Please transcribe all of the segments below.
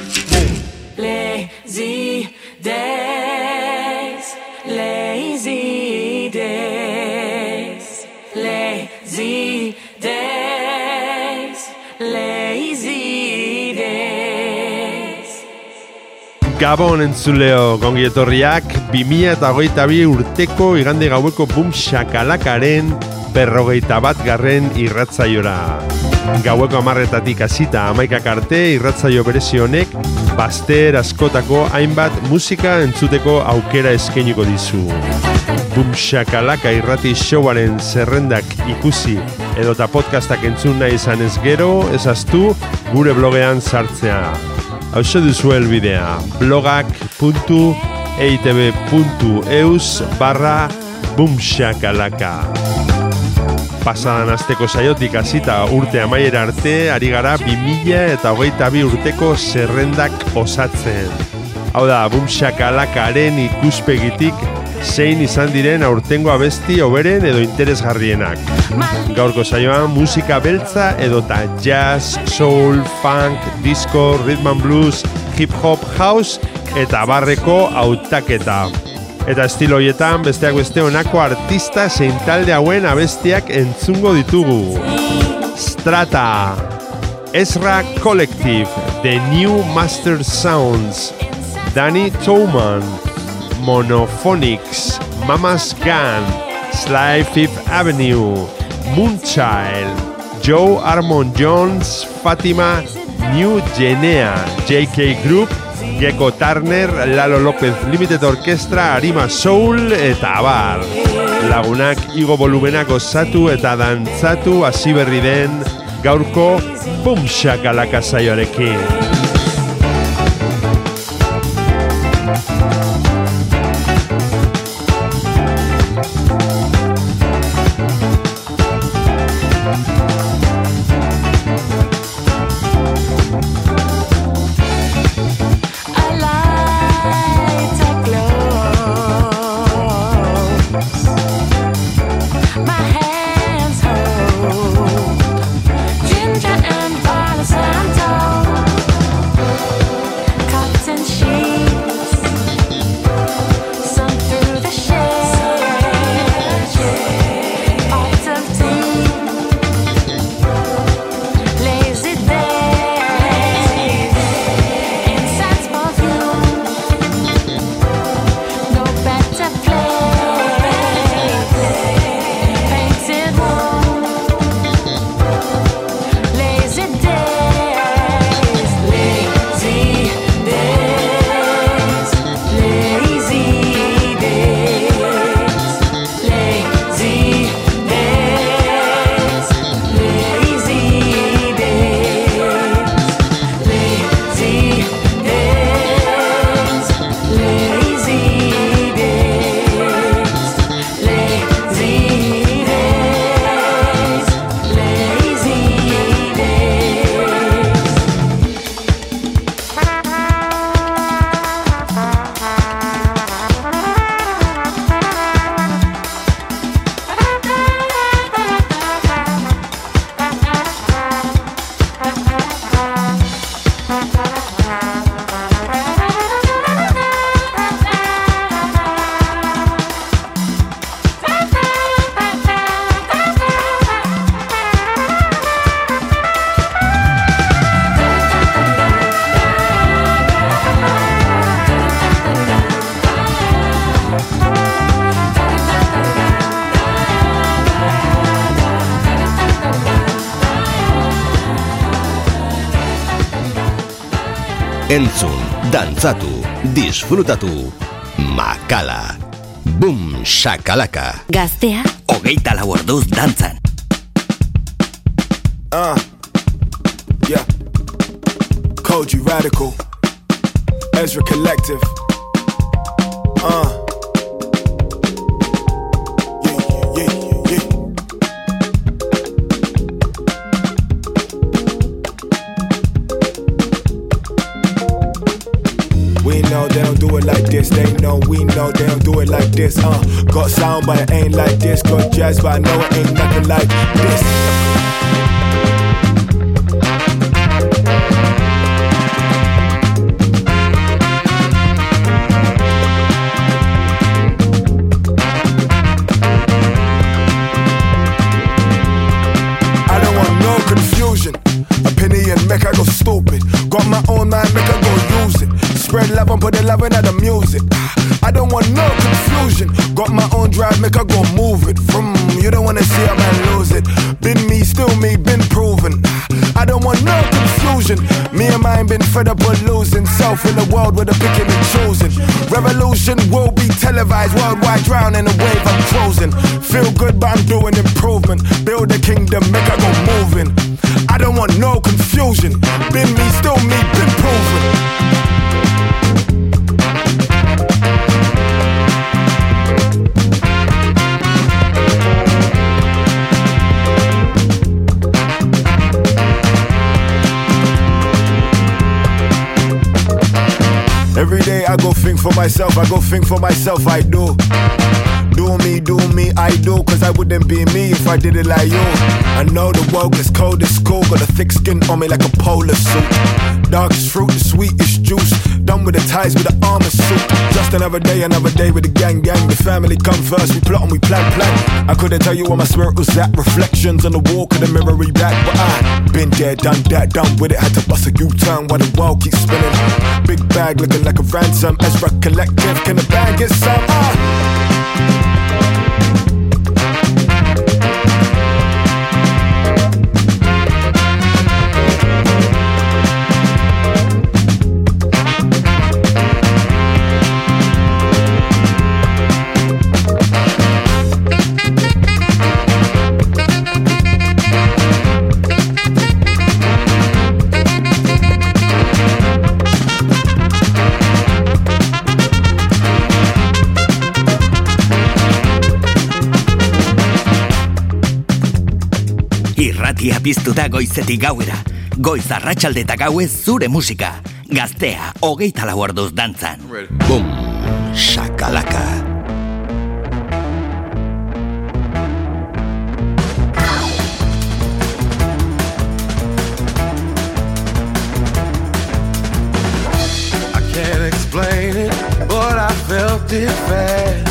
Gabon entzuleo gongi etorriak 2008 urteko igande gaueko bum shakalakaren berrogeita bat garren irratzaiora. Gaueko amarretatik hasita amaikak arte irratzaio berezi honek baster askotako hainbat musika entzuteko aukera eskainiko dizu. Bum shakalaka irrati showaren zerrendak ikusi edota podcastak entzun nahi izan ez gero ezaztu gure blogean sartzea. Hau duzu elbidea blogak.eitb.eus barra bumshakalaka. Pasadan asteko saiotik hasita urte amaiera arte, ari gara 2000 eta hogeita bi urteko zerrendak osatzen. Hau da, bumshakalakaren ikuspegitik zein izan diren aurtengo abesti oberen edo interesgarrienak. Gaurko saioan musika beltza edota jazz, soul, funk, disco, rhythm and blues, hip hop, house eta barreko hautaketa. Eta estilo hoietan besteak beste honako artista zein talde hauen abestiak entzungo ditugu. Strata, Ezra Collective, The New Master Sounds, Danny Towman, Monophonics, Mama's Gun, Sly Fifth Avenue, Moonchild, Joe Armon Jones, Fatima, New Genea, JK Group, Gecko Turner, Lalo López Limited Orchestra, Arima Soul eta abar. Lagunak igo volumenak osatu eta dantzatu hasi berri den gaurko bumxakalaka saioarekin. Disfrutatu, makala, bum, shakalaka. Gaztea, Hogeita lau orduz dantzan. Do it like this. They know we know they don't do it like this. Uh, got sound, but it ain't like this. Got jazz, but I know it ain't nothing like this. Make I go move it. From you don't wanna see a man lose it. Been me, still me, been proven. I don't want no confusion. Me and mine been fed up with losing self in the world with the picking and choosing. Revolution will be televised worldwide, drown in a wave I'm closing. Feel good, but I'm doing improvement. Build a kingdom, make I go moving. I don't want no confusion. Been me, still me, been proven. I go think for myself, I go think for myself, I do. Do me, do me, I do, cause I wouldn't be me if I did it like you. I know the world gets cold, it's cool, got a thick skin on me like a polar suit. Darkest fruit, the sweetest juice. Done with the ties with the armor suit. Just another day, another day with the gang, gang. The family come first, we plot and we plan, plan. I couldn't tell you where my spirit was at. Reflections on the wall, could the mirror back, but I been there, done that, done with it. Had to bust a U-turn while the world keeps spinning. Big bag looking like a ransom. Ezra Collective, can the bag get some? Ah. Piztu da goizetik gauera. Goiz arratsalde eta gauez zure musika. Gaztea, hogeita lau orduz dantzan. Bum, shakalaka. I can't explain it, but I felt it fast.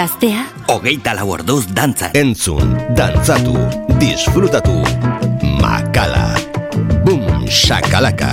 Gaztea? Hogeita lau orduz dantza. Entzun, dantzatu, disfrutatu. Makala. Bum, shakalaka.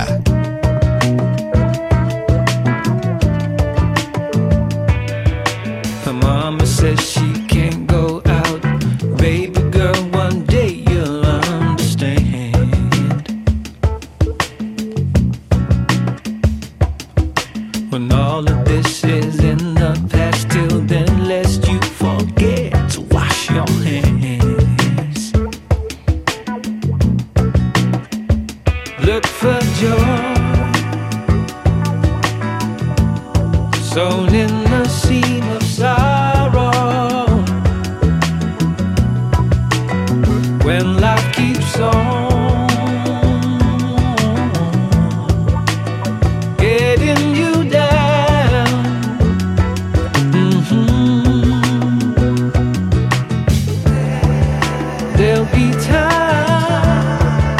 there'll be time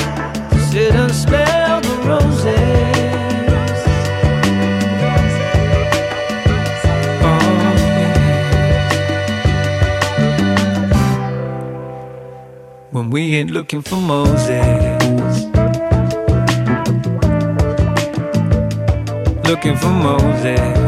to sit and smell the roses. Oh, when we ain't looking for Moses. Looking for Moses.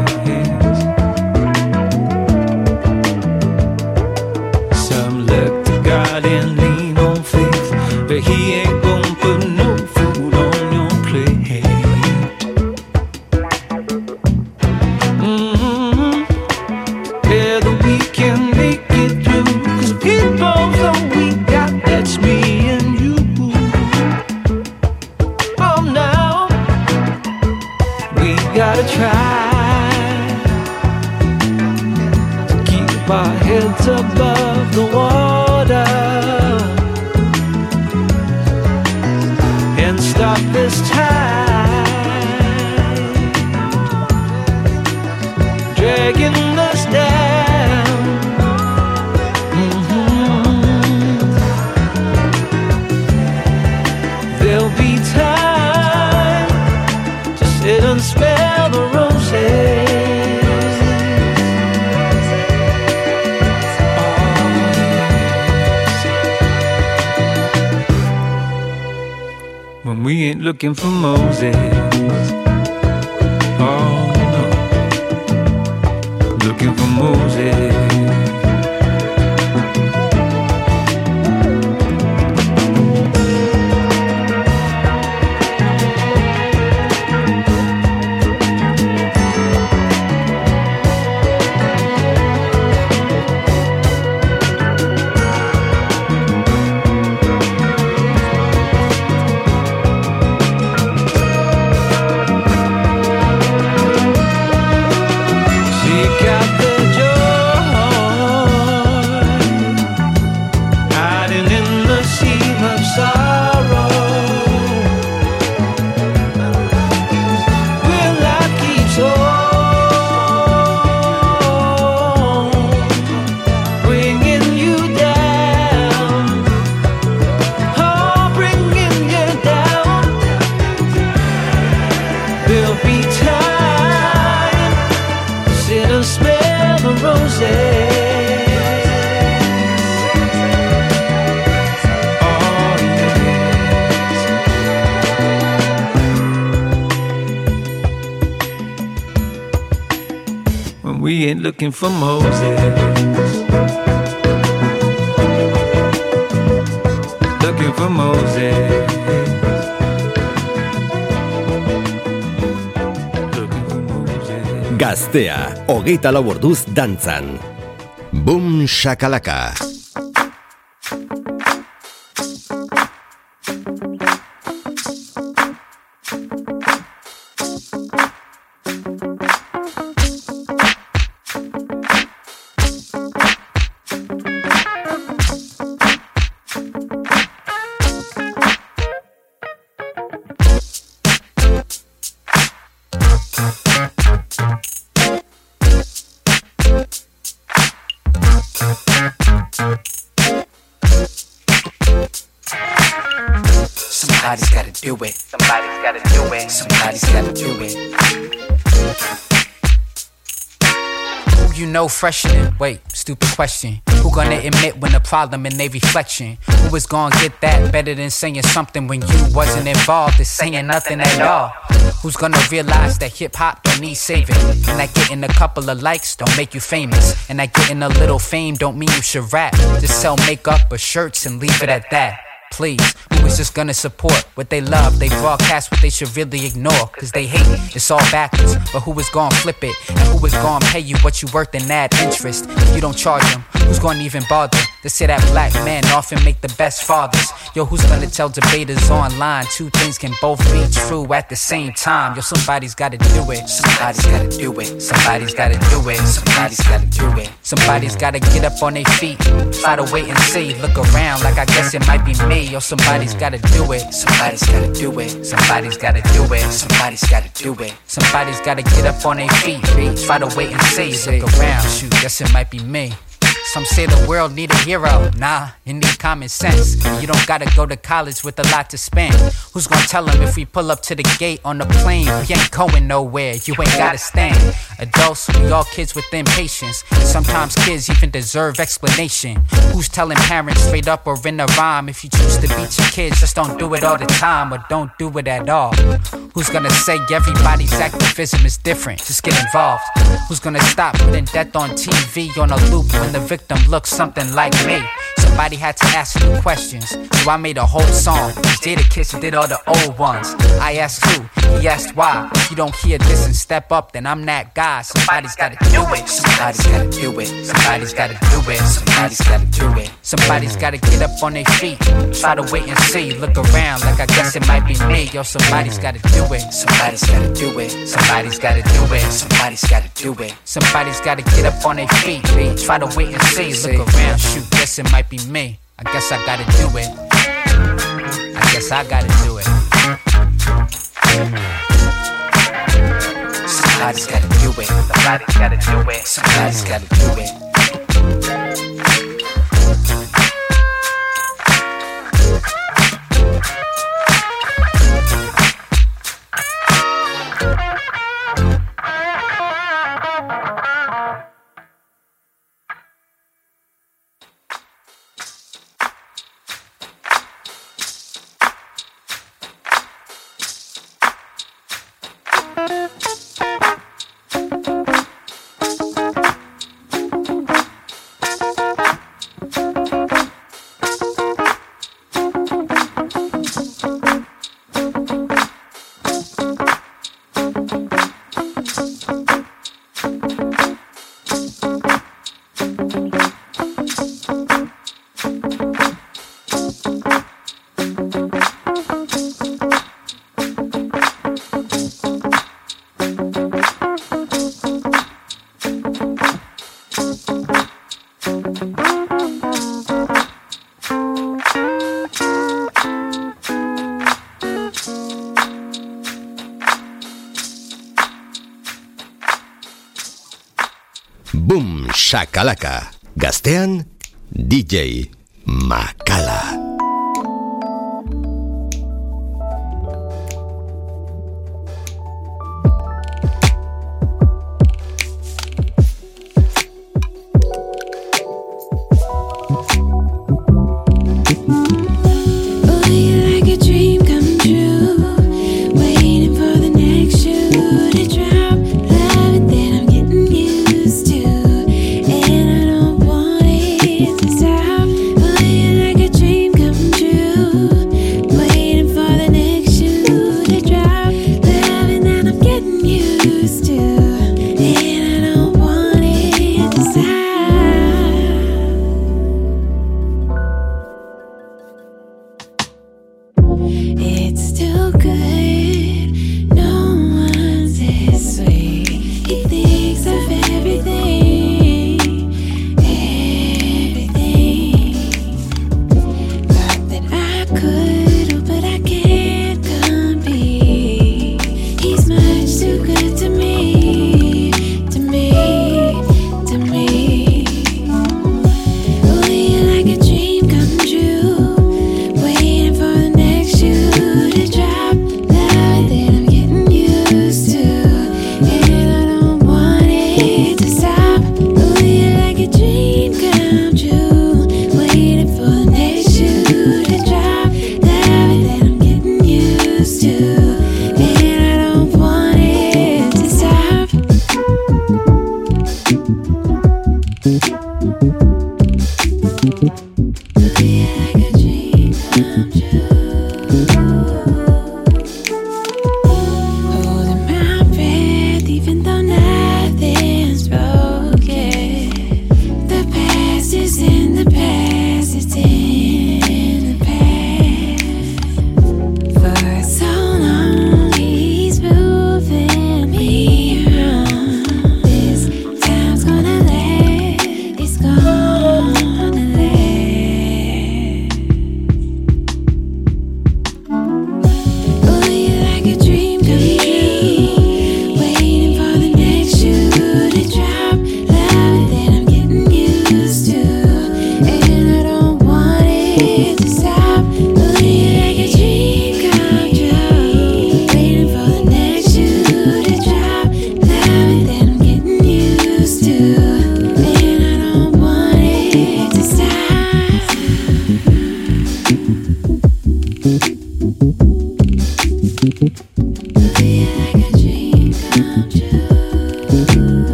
for Moses. Looking for Moses. Gaztea, hogeita lau orduz dantzan. Bum shakalaka. Shakalaka. Somebody's gotta do it. Somebody's gotta do it. Somebody's gotta do it. Who you know freshening? Wait, stupid question. Who gonna admit when the problem and they reflection? Who is gonna get that better than saying something when you wasn't involved in saying nothing at all? Who's gonna realize that hip hop don't need saving? And that getting a couple of likes don't make you famous. And that getting a little fame don't mean you should rap. Just sell makeup or shirts and leave it at that. Please, just gonna support what they love? They broadcast what they should really ignore, cause they hate it. It's all backwards. But who is gonna flip it? And who is gonna pay you what you worth and add interest? If you don't charge them, who's gonna even bother? They say that black men often make the best fathers. Yo, who's gonna tell debaters online two things can both be true at the same time? Yo, somebody's gotta do it. Somebody's gotta do it. Somebody's gotta do it. Somebody's gotta do it. Somebody's gotta get up on their feet. To wait and see. Look around like I guess it might be me. Yo, somebody's gotta do it. Somebody's gotta do it. Somebody's gotta do it. Somebody's gotta do it. Somebody's gotta get up on their feet. Try to wait and see. Look around. Shoot, guess it might be me. Some say the world need a hero. Nah, it need common sense. You don't gotta go to college with a lot to spend. Who's gonna tell them if we pull up to the gate on the plane? We ain't going nowhere. You ain't gotta stand. Adults, we all kids with impatience. Sometimes kids even deserve explanation. Who's telling parents straight up or in a rhyme? If you choose to beat your kids, just don't do it all the time or don't do it at all. Who's gonna say everybody's activism is different? Just get involved. Who's gonna stop putting death on TV on a loop when the victim looks something like me? Somebody had to ask new questions. So I made a whole song. Jadakiss did all the old ones. I asked who, he asked why. If you don't hear this and step up, then I'm that guy. Somebody's gotta do it. Somebody's gotta do it. Somebody's gotta do it. Somebody's gotta do it. Somebody's gotta get up on their feet. Try to wait and see. Look around like I guess it might be me. Yo, somebody's gotta do it. Somebody's gotta do it. Somebody's gotta do it. Somebody's gotta do it. Somebody's gotta get up on their feet. Try to wait and see. Look around. Shoot, guess it might be me. I guess I gotta do it. I guess I gotta do it. Somebody's gotta do it. Somebody's gotta do it. Somebody's gotta do it. Makalaka. Gastean, DJ Makalaka.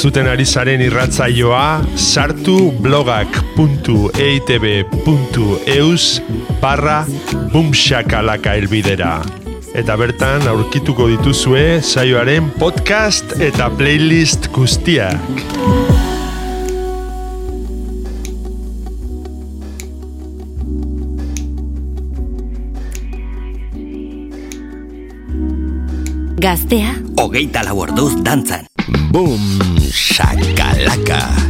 entzuten ari zaren irratzaioa sartu blogak.eitb.eus barra bumxakalaka elbidera. Eta bertan aurkituko dituzue saioaren podcast eta playlist guztiak. Gaztea, hogeita lau orduz dantzan. Boom, shakalaka.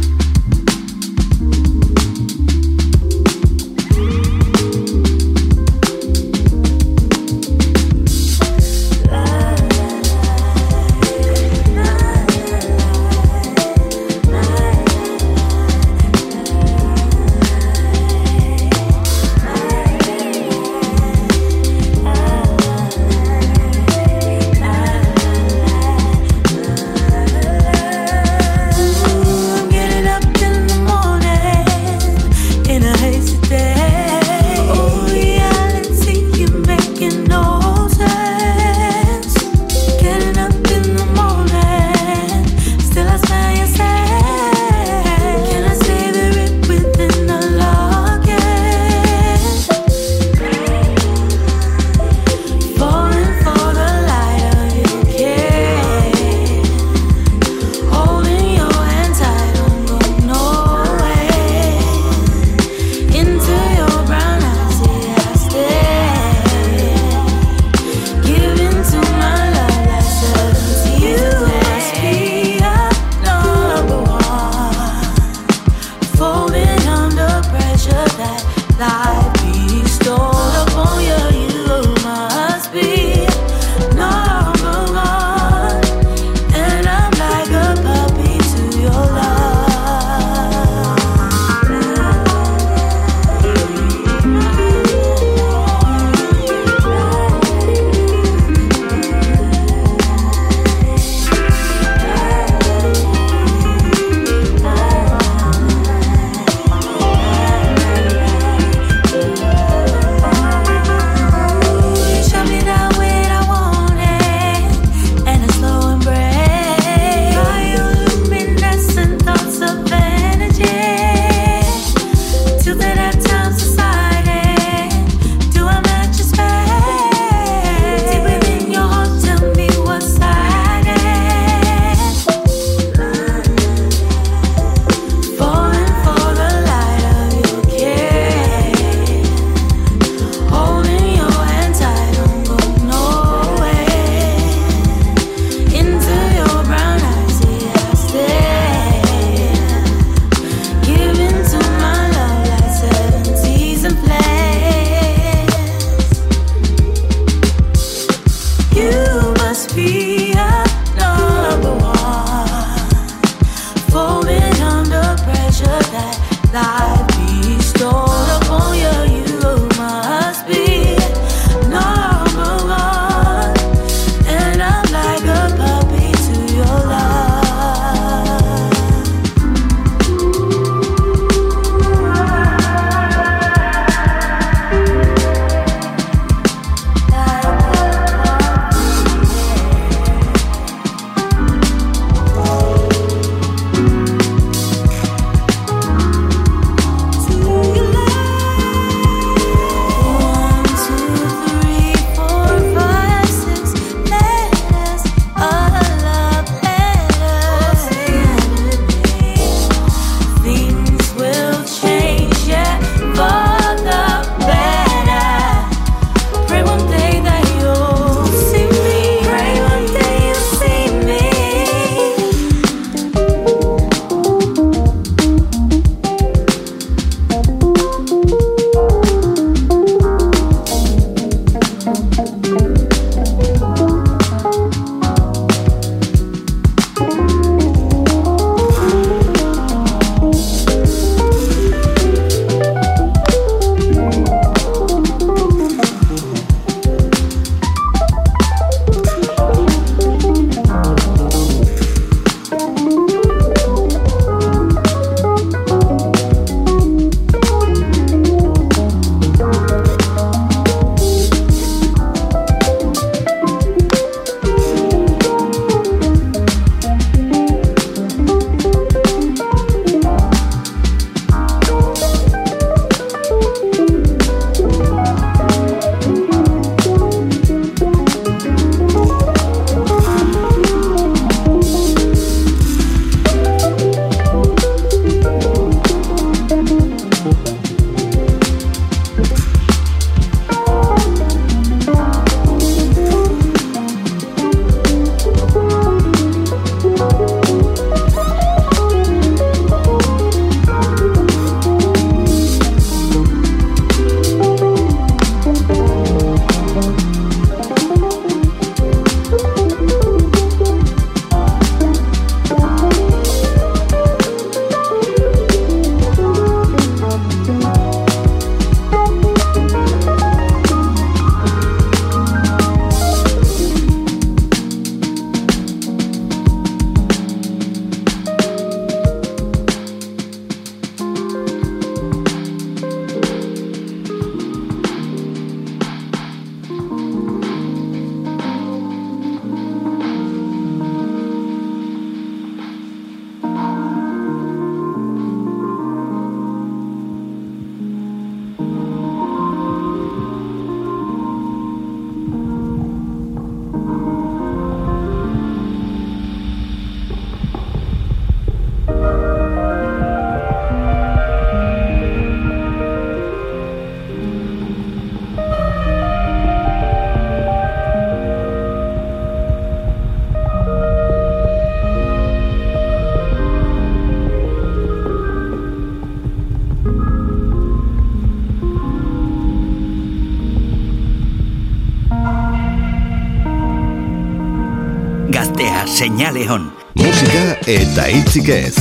seinale hon. Musika eta hitzik ez.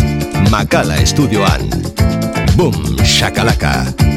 Makala estudioan. Boom, shakalaka. Shakalaka.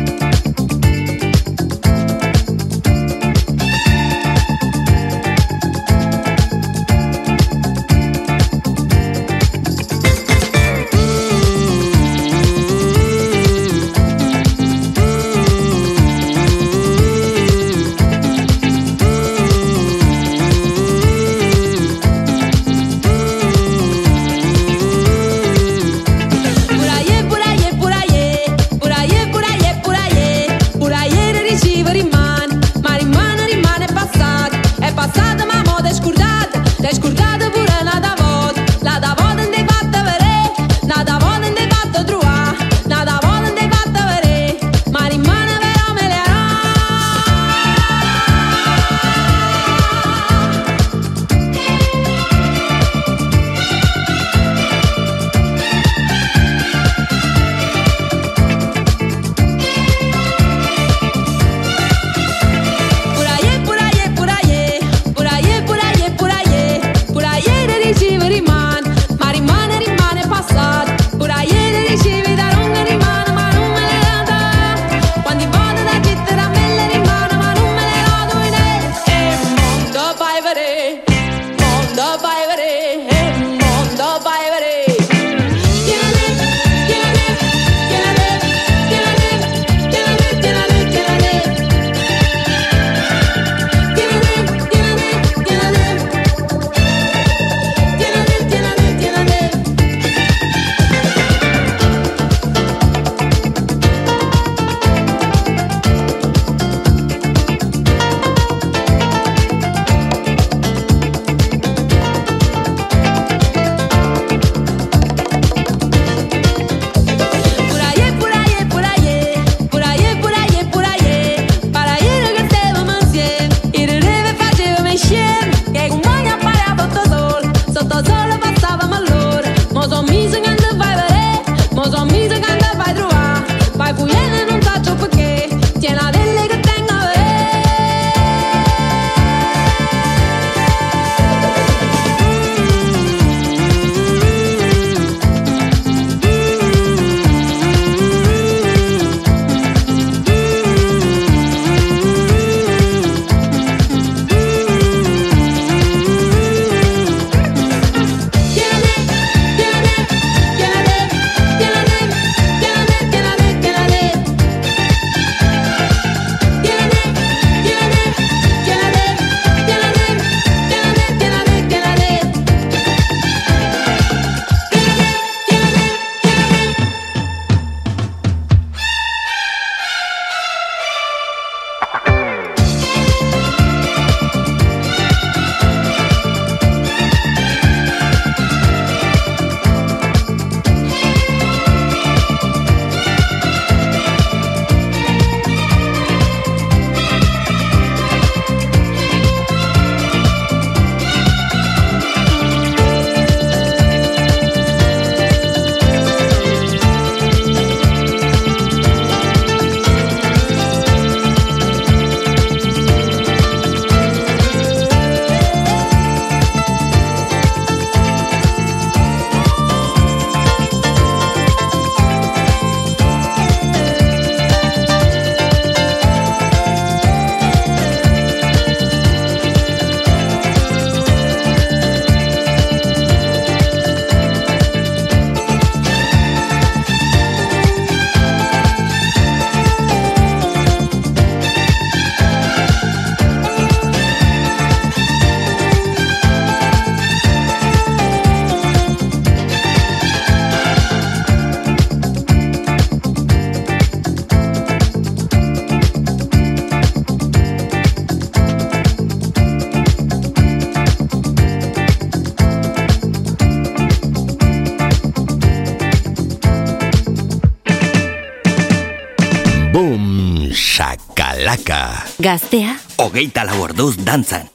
Gaztea, o lau orduz dantzan.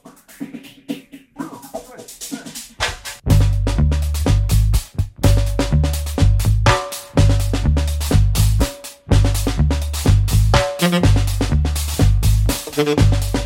Thank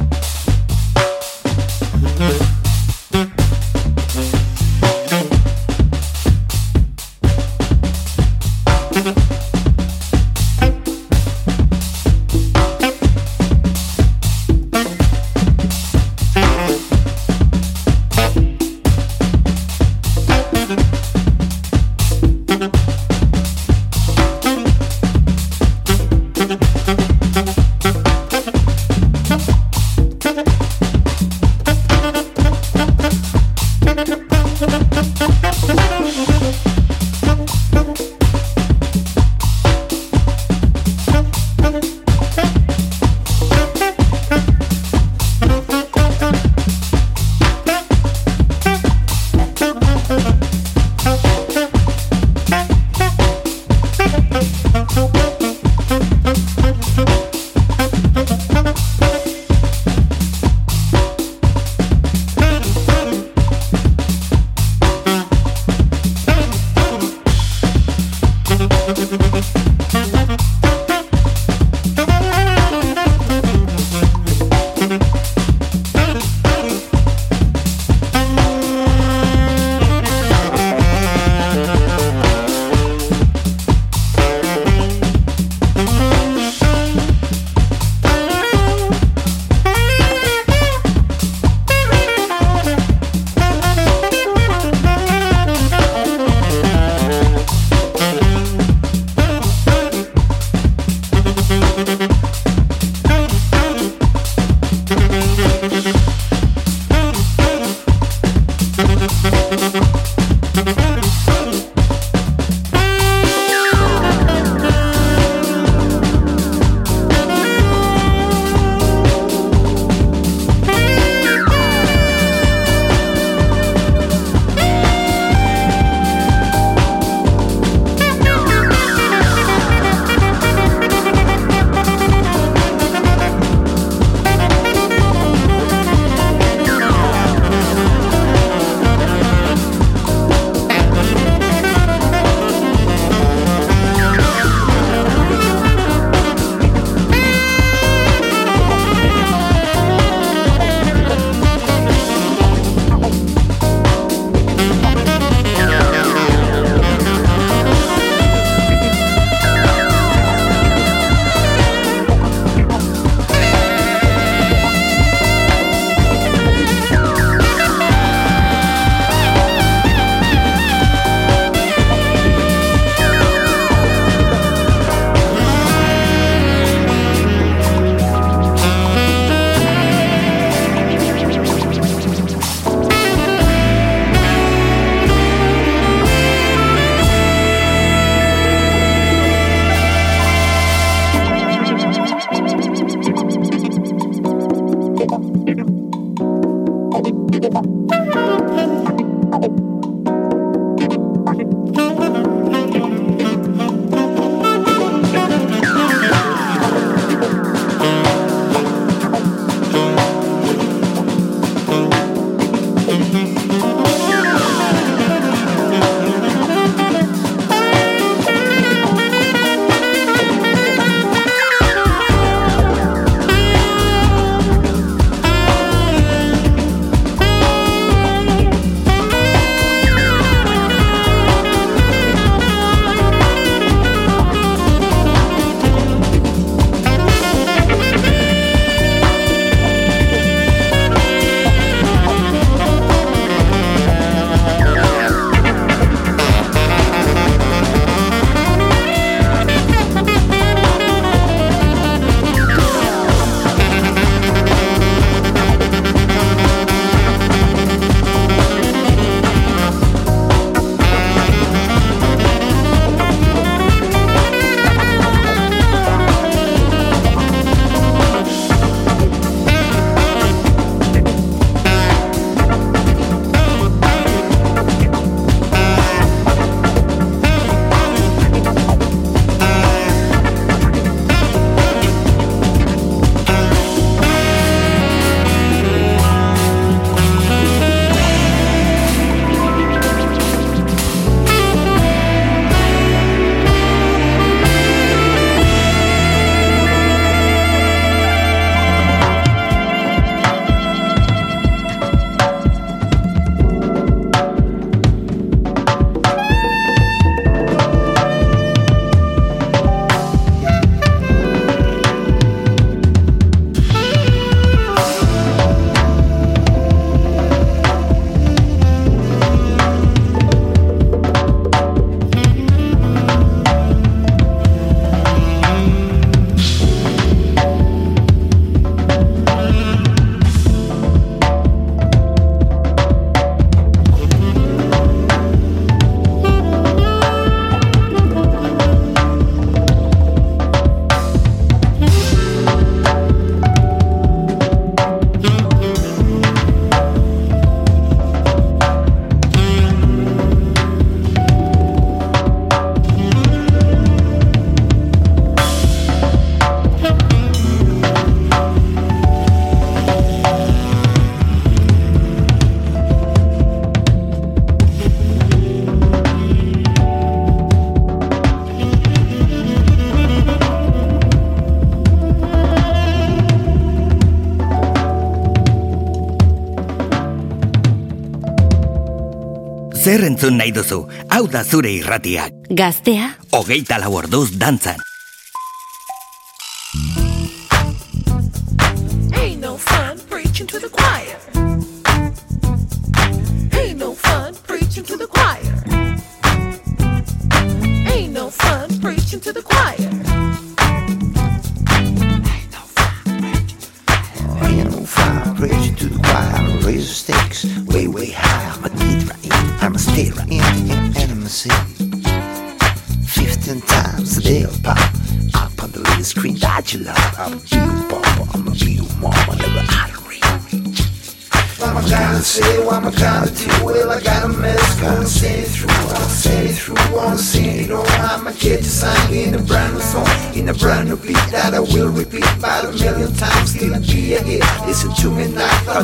entzun nahi duzu, hau da zure irratiak. Gaztea, Hogeita lau orduz dantzan.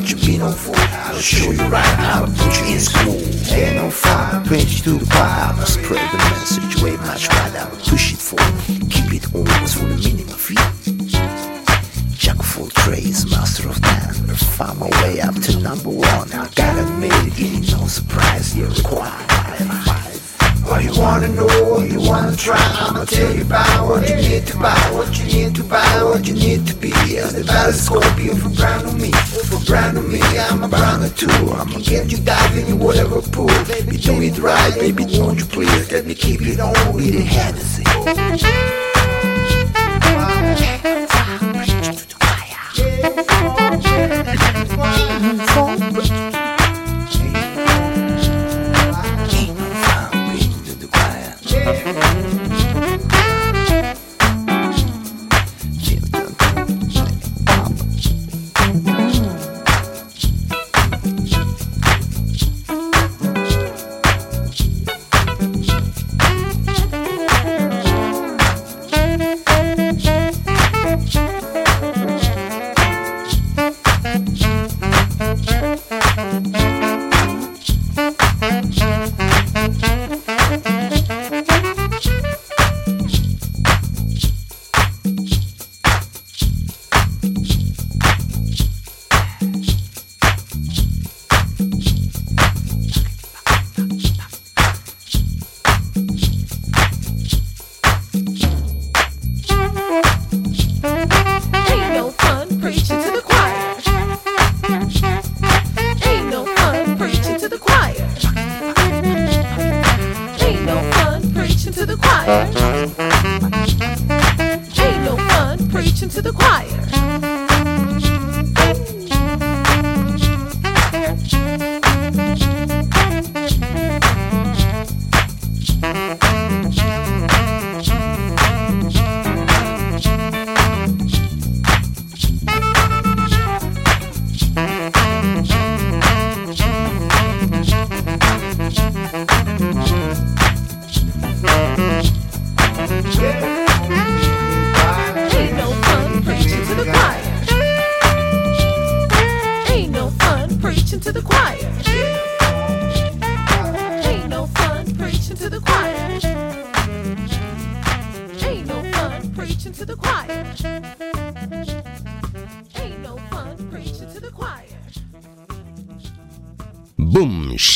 Me now, thought you'd be no fool. I'll show you right how to put you in school. Ain't on fire, preach to the choir, I'ma spread the message way much wider, I'ma push it forward, keep it always for the minimum fee. Jack full trays, master of none. Found my way up to number one. I gotta admit it, ain't no surprise. You're required. What you wanna know, what you wanna try, I'ma tell you about what you need to buy, what you need to buy, what you need to be. As the battle scorpion for brand new me, for brand new me, I'm a brand new too. I'ma get you diving in whatever pool. Baby, do it right, baby, won't you please let me keep it on with the Hennessy.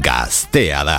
Gaztea da.